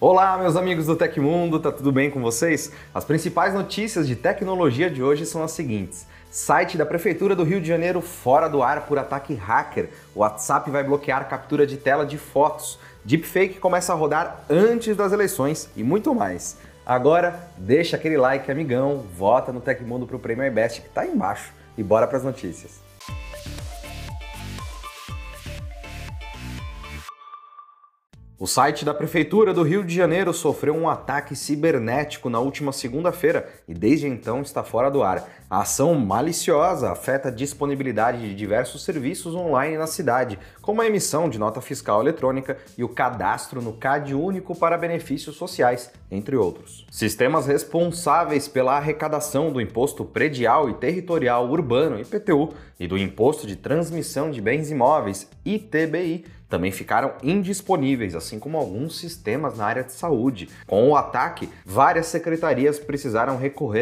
Olá, meus amigos do Tecmundo, tá tudo bem com vocês? As principais notícias de tecnologia de hoje são as seguintes. Site da Prefeitura do Rio de Janeiro fora do ar por ataque hacker. O WhatsApp vai bloquear captura de tela de fotos. Deepfake começa a rodar antes das eleições e muito mais. Agora, deixa aquele like, amigão, vota no Tecmundo pro Prêmio iBest que tá aí embaixo e bora para as notícias. O site da Prefeitura do Rio de Janeiro sofreu um ataque cibernético na última segunda-feira e desde então está fora do ar. A ação maliciosa afeta a disponibilidade de diversos serviços online na cidade, como a emissão de nota fiscal eletrônica e o cadastro no CAD único para benefícios sociais, entre outros. Sistemas responsáveis pela arrecadação do Imposto Predial e Territorial Urbano, IPTU, e do Imposto de Transmissão de Bens Imóveis, ITBI, também ficaram indisponíveis, assim como alguns sistemas na área de saúde. Com o ataque, várias secretarias precisaram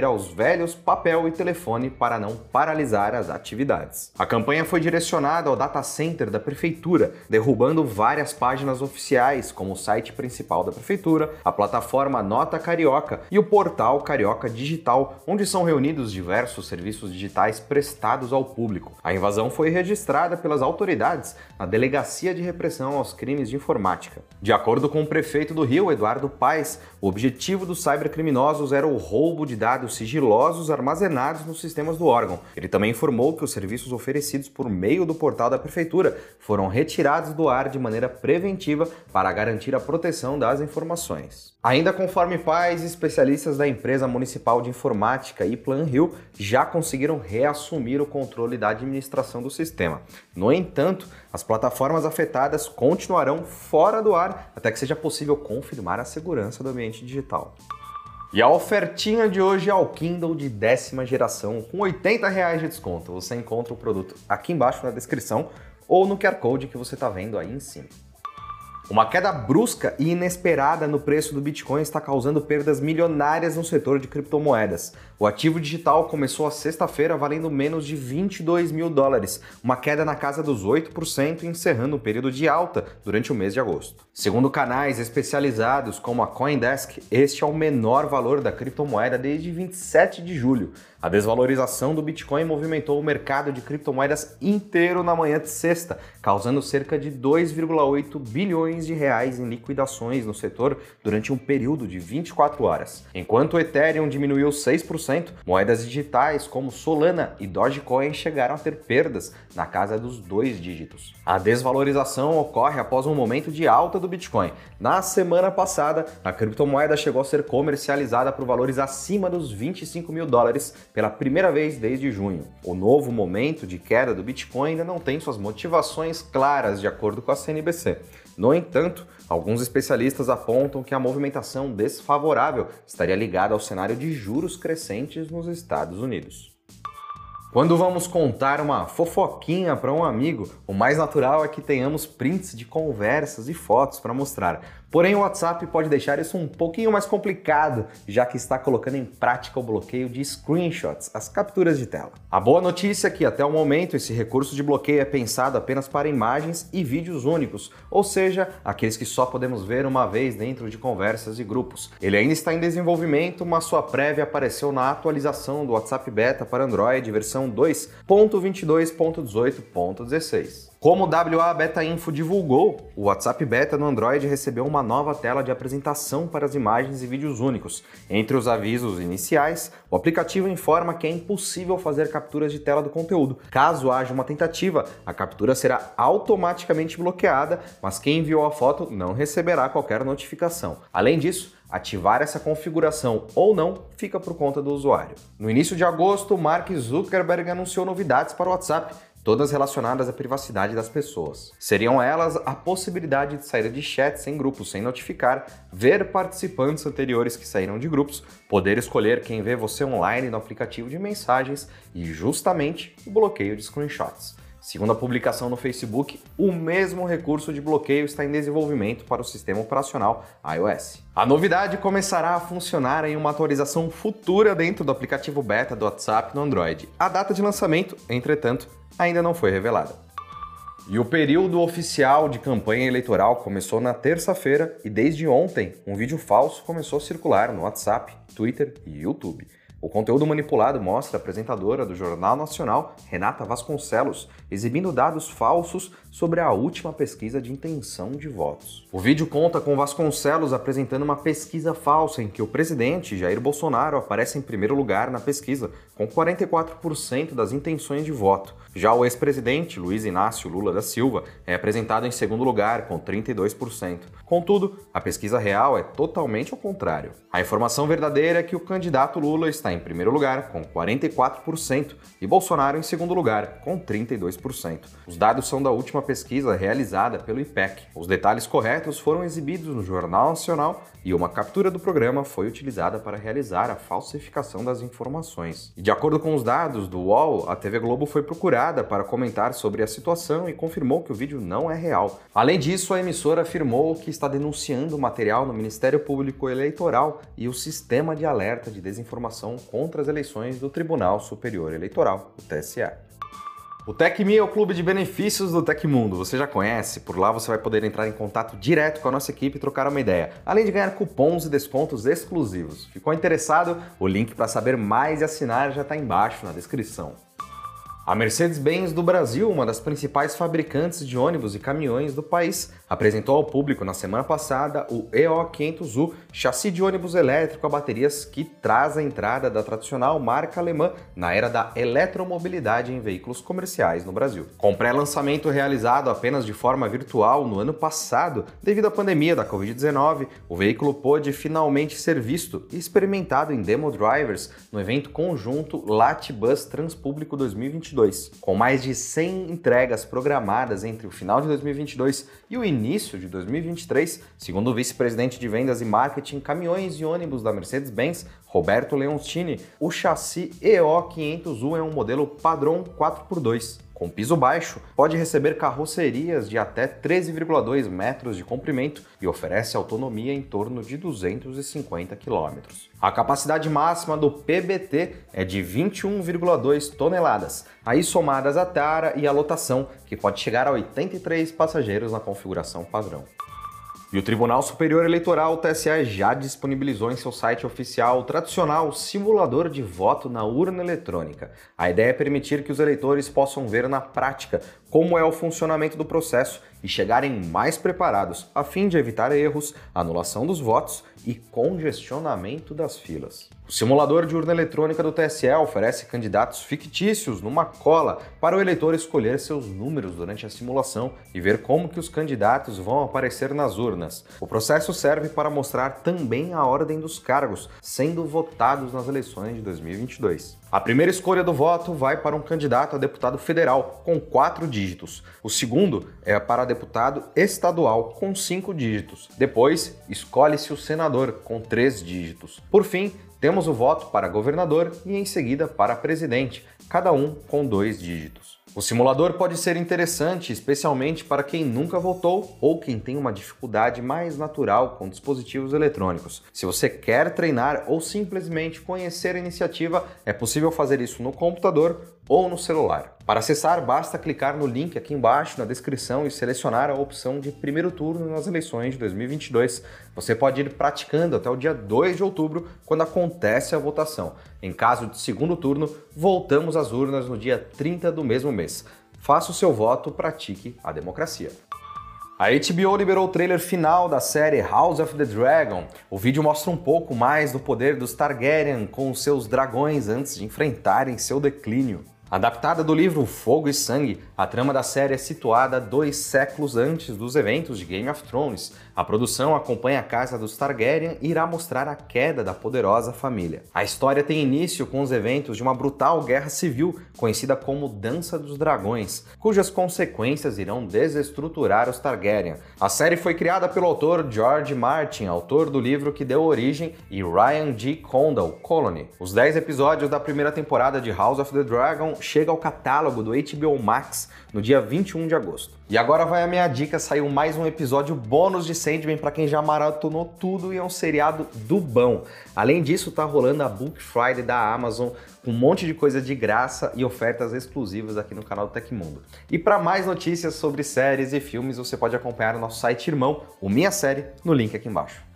aos velhos papel e telefone para não paralisar as atividades. A campanha foi direcionada ao data center da prefeitura, derrubando várias páginas oficiais, como o site principal da prefeitura, a plataforma Nota Carioca e o portal Carioca Digital, onde são reunidos diversos serviços digitais prestados ao público. A invasão foi registrada pelas autoridades na Delegacia de repressão aos crimes de informática. De acordo com o prefeito do Rio, Eduardo Paes, o objetivo dos cybercriminosos era o roubo de dados sigilosos armazenados nos sistemas do órgão. Ele também informou que os serviços oferecidos por meio do portal da prefeitura foram retirados do ar de maneira preventiva para garantir a proteção das informações. Ainda conforme Paes, especialistas da empresa municipal de informática e Plan Rio já conseguiram reassumir o controle da administração do sistema. No entanto, as plataformas afetadas continuarão fora do ar até que seja possível confirmar a segurança do ambiente digital. E a ofertinha de hoje é o Kindle de décima geração com 80 reais de desconto. Você encontra o produto aqui embaixo na descrição ou no QR Code que você está vendo aí em cima. Uma queda brusca e inesperada no preço do Bitcoin está causando perdas milionárias no setor de criptomoedas. O ativo digital começou a sexta-feira valendo menos de 22 mil dólares, uma queda na casa dos 8%, encerrando um período de alta durante o mês de agosto. Segundo canais especializados como a Coindesk, este é o menor valor da criptomoeda desde 27 de julho. A desvalorização do Bitcoin movimentou o mercado de criptomoedas inteiro na manhã de sexta, causando cerca de 2,8 bilhões de reais em liquidações no setor durante um período de 24 horas. Enquanto o Ethereum diminuiu 6%, moedas digitais como Solana e Dogecoin chegaram a ter perdas na casa dos dois dígitos. A desvalorização ocorre após um momento de alta do Bitcoin. Na semana passada, a criptomoeda chegou a ser comercializada por valores acima dos 25 mil dólares pela primeira vez desde junho. O novo momento de queda do Bitcoin ainda não tem suas motivações claras, de acordo com a CNBC. No entanto, alguns especialistas apontam que a movimentação desfavorável estaria ligada ao cenário de juros crescentes nos Estados Unidos. Quando vamos contar uma fofoquinha para um amigo, o mais natural é que tenhamos prints de conversas e fotos para mostrar. Porém, o WhatsApp pode deixar isso um pouquinho mais complicado, já que está colocando em prática o bloqueio de screenshots, as capturas de tela. A boa notícia é que até o momento esse recurso de bloqueio é pensado apenas para imagens e vídeos únicos, ou seja, aqueles que só podemos ver uma vez dentro de conversas e grupos. Ele ainda está em desenvolvimento, mas sua prévia apareceu na atualização do WhatsApp Beta para Android versão 2.22.18.16. Como o WA Beta Info divulgou, o WhatsApp Beta no Android recebeu uma nova tela de apresentação para as imagens e vídeos únicos. Entre os avisos iniciais, o aplicativo informa que é impossível fazer capturas de tela do conteúdo. Caso haja uma tentativa, a captura será automaticamente bloqueada, mas quem enviou a foto não receberá qualquer notificação. Além disso, Ativar essa configuração ou não fica por conta do usuário. No início de agosto, Mark Zuckerberg anunciou novidades para o WhatsApp, todas relacionadas à privacidade das pessoas. Seriam elas a possibilidade de sair de chats em grupos sem notificar, ver participantes anteriores que saíram de grupos, poder escolher quem vê você online no aplicativo de mensagens e justamente o bloqueio de screenshots. Segundo a publicação no Facebook, o mesmo recurso de bloqueio está em desenvolvimento para o sistema operacional iOS. A novidade começará a funcionar em uma atualização futura dentro do aplicativo beta do WhatsApp no Android. A data de lançamento, entretanto, ainda não foi revelada. E o período oficial de campanha eleitoral começou na terça-feira e desde ontem um vídeo falso começou a circular no WhatsApp, Twitter e YouTube. O conteúdo manipulado mostra a apresentadora do Jornal Nacional, Renata Vasconcelos, exibindo dados falsos sobre a última pesquisa de intenção de votos. O vídeo conta com Vasconcelos apresentando uma pesquisa falsa em que o presidente Jair Bolsonaro aparece em primeiro lugar na pesquisa, com 44% das intenções de voto. Já o ex-presidente Luiz Inácio Lula da Silva é apresentado em segundo lugar, com 32%. Contudo, a pesquisa real é totalmente ao contrário. A informação verdadeira é que o candidato Lula está em primeiro lugar, com 44%, e Bolsonaro em segundo lugar, com 32%. Os dados são da última pesquisa realizada pelo IPEC. Os detalhes corretos foram exibidos no Jornal Nacional e uma captura do programa foi utilizada para realizar a falsificação das informações. E de acordo com os dados do UOL, a TV Globo foi procurada para comentar sobre a situação e confirmou que o vídeo não é real. Além disso, a emissora afirmou que está denunciando o material no Ministério Público Eleitoral e o Sistema de Alerta de Desinformação contra as Eleições do Tribunal Superior Eleitoral, o TSE. O TecMe é o clube de benefícios do Tecmundo. Você já conhece? Por lá você vai poder entrar em contato direto com a nossa equipe e trocar uma ideia, além de ganhar cupons e descontos exclusivos. Ficou interessado? O link para saber mais e assinar já está embaixo na descrição. A Mercedes-Benz do Brasil, uma das principais fabricantes de ônibus e caminhões do país, apresentou ao público na semana passada o EO500U, chassi de ônibus elétrico a baterias que traz a entrada da tradicional marca alemã na era da eletromobilidade em veículos comerciais no Brasil. Com pré-lançamento realizado apenas de forma virtual no ano passado, devido à pandemia da Covid-19, o veículo pôde finalmente ser visto e experimentado em demo drivers no evento conjunto Latbus Transpúblico 2022 2022, com mais de 100 entregas programadas entre o final de 2022 e o início de 2023, segundo o vice-presidente de vendas e marketing caminhões e ônibus da Mercedes-Benz, Roberto Leoncini, o chassi EO500U é um modelo padrão 4x2 com piso baixo, pode receber carrocerias de até 13,2 metros de comprimento e oferece autonomia em torno de 250 km. A capacidade máxima do PBT é de 21,2 toneladas, aí somadas a tara e a lotação, que pode chegar a 83 passageiros na configuração padrão. E o Tribunal Superior Eleitoral, o TSE, já disponibilizou em seu site oficial o tradicional simulador de voto na urna eletrônica. A ideia é permitir que os eleitores possam ver na prática como é o funcionamento do processo e chegarem mais preparados, a fim de evitar erros, anulação dos votos e congestionamento das filas. O simulador de urna eletrônica do TSE oferece candidatos fictícios numa cola para o eleitor escolher seus números durante a simulação e ver como que os candidatos vão aparecer nas urnas. O processo serve para mostrar também a ordem dos cargos sendo votados nas eleições de 2022. A primeira escolha do voto vai para um candidato a deputado federal, com quatro dígitos. O segundo é para deputado estadual, com cinco dígitos. Depois, escolhe-se o senador, com três dígitos. Por fim, temos o voto para governador e em seguida para presidente, cada um com dois dígitos. O simulador pode ser interessante, especialmente para quem nunca votou ou quem tem uma dificuldade mais natural com dispositivos eletrônicos. Se você quer treinar ou simplesmente conhecer a iniciativa, é possível fazer isso no computador ou no celular. Para acessar, basta clicar no link aqui embaixo na descrição e selecionar a opção de primeiro turno nas eleições de 2022. Você pode ir praticando até o dia 2 de outubro, quando acontece a votação. Em caso de segundo turno, voltamos às urnas no dia 30 do mesmo mês. Faça o seu voto, pratique a democracia. A HBO liberou o trailer final da série House of the Dragon. O vídeo mostra um pouco mais do poder dos Targaryen com seus dragões antes de enfrentarem seu declínio. Adaptada do livro Fogo e Sangue, a trama da série é situada dois séculos antes dos eventos de Game of Thrones. A produção acompanha a casa dos Targaryen e irá mostrar a queda da poderosa família. A história tem início com os eventos de uma brutal guerra civil, conhecida como Dança dos Dragões, cujas consequências irão desestruturar os Targaryen. A série foi criada pelo autor George Martin, autor do livro que deu origem, e Ryan G. Condal, Colony. Os 10 episódios da primeira temporada de House of the Dragon chega ao catálogo do HBO Max no dia 21 de agosto. E agora vai a minha dica, saiu mais um episódio bônus de Sandman para quem já maratonou tudo e é um seriado do bom. Além disso, tá rolando a Book Friday da Amazon com um monte de coisa de graça e ofertas exclusivas aqui no canal do Tecmundo. E para mais notícias sobre séries e filmes, você pode acompanhar o nosso site irmão, o Minha Série, no link aqui embaixo.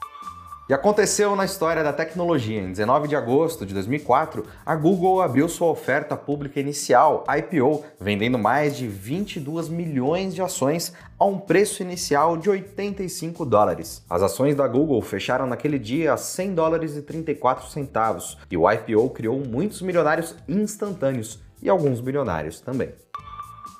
E aconteceu na história da tecnologia. Em 19 de agosto de 2004, a Google abriu sua oferta pública inicial, IPO, vendendo mais de 22 milhões de ações a um preço inicial de 85 dólares. As ações da Google fecharam naquele dia a 100 dólares e 34 centavos, e o IPO criou muitos milionários instantâneos e alguns bilionários também.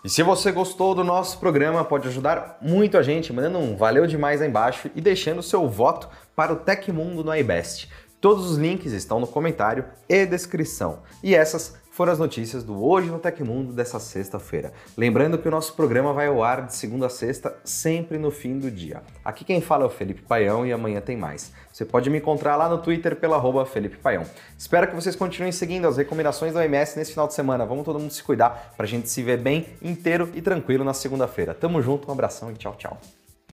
E se você gostou do nosso programa, pode ajudar muito a gente, mandando um valeu demais aí embaixo e deixando seu voto para o Tecmundo no iBest. Todos os links estão no comentário e descrição. E essas foram as notícias do Hoje no Tecmundo dessa sexta-feira. Lembrando que o nosso programa vai ao ar de segunda a sexta, sempre no fim do dia. Aqui quem fala é o Felipe Paião e amanhã tem mais. Você pode me encontrar lá no Twitter pela arroba Felipe Paião. Espero que vocês continuem seguindo as recomendações da OMS nesse final de semana. Vamos todo mundo se cuidar pra gente se ver bem, inteiro e tranquilo na segunda-feira. Tamo junto, um abração e tchau, tchau.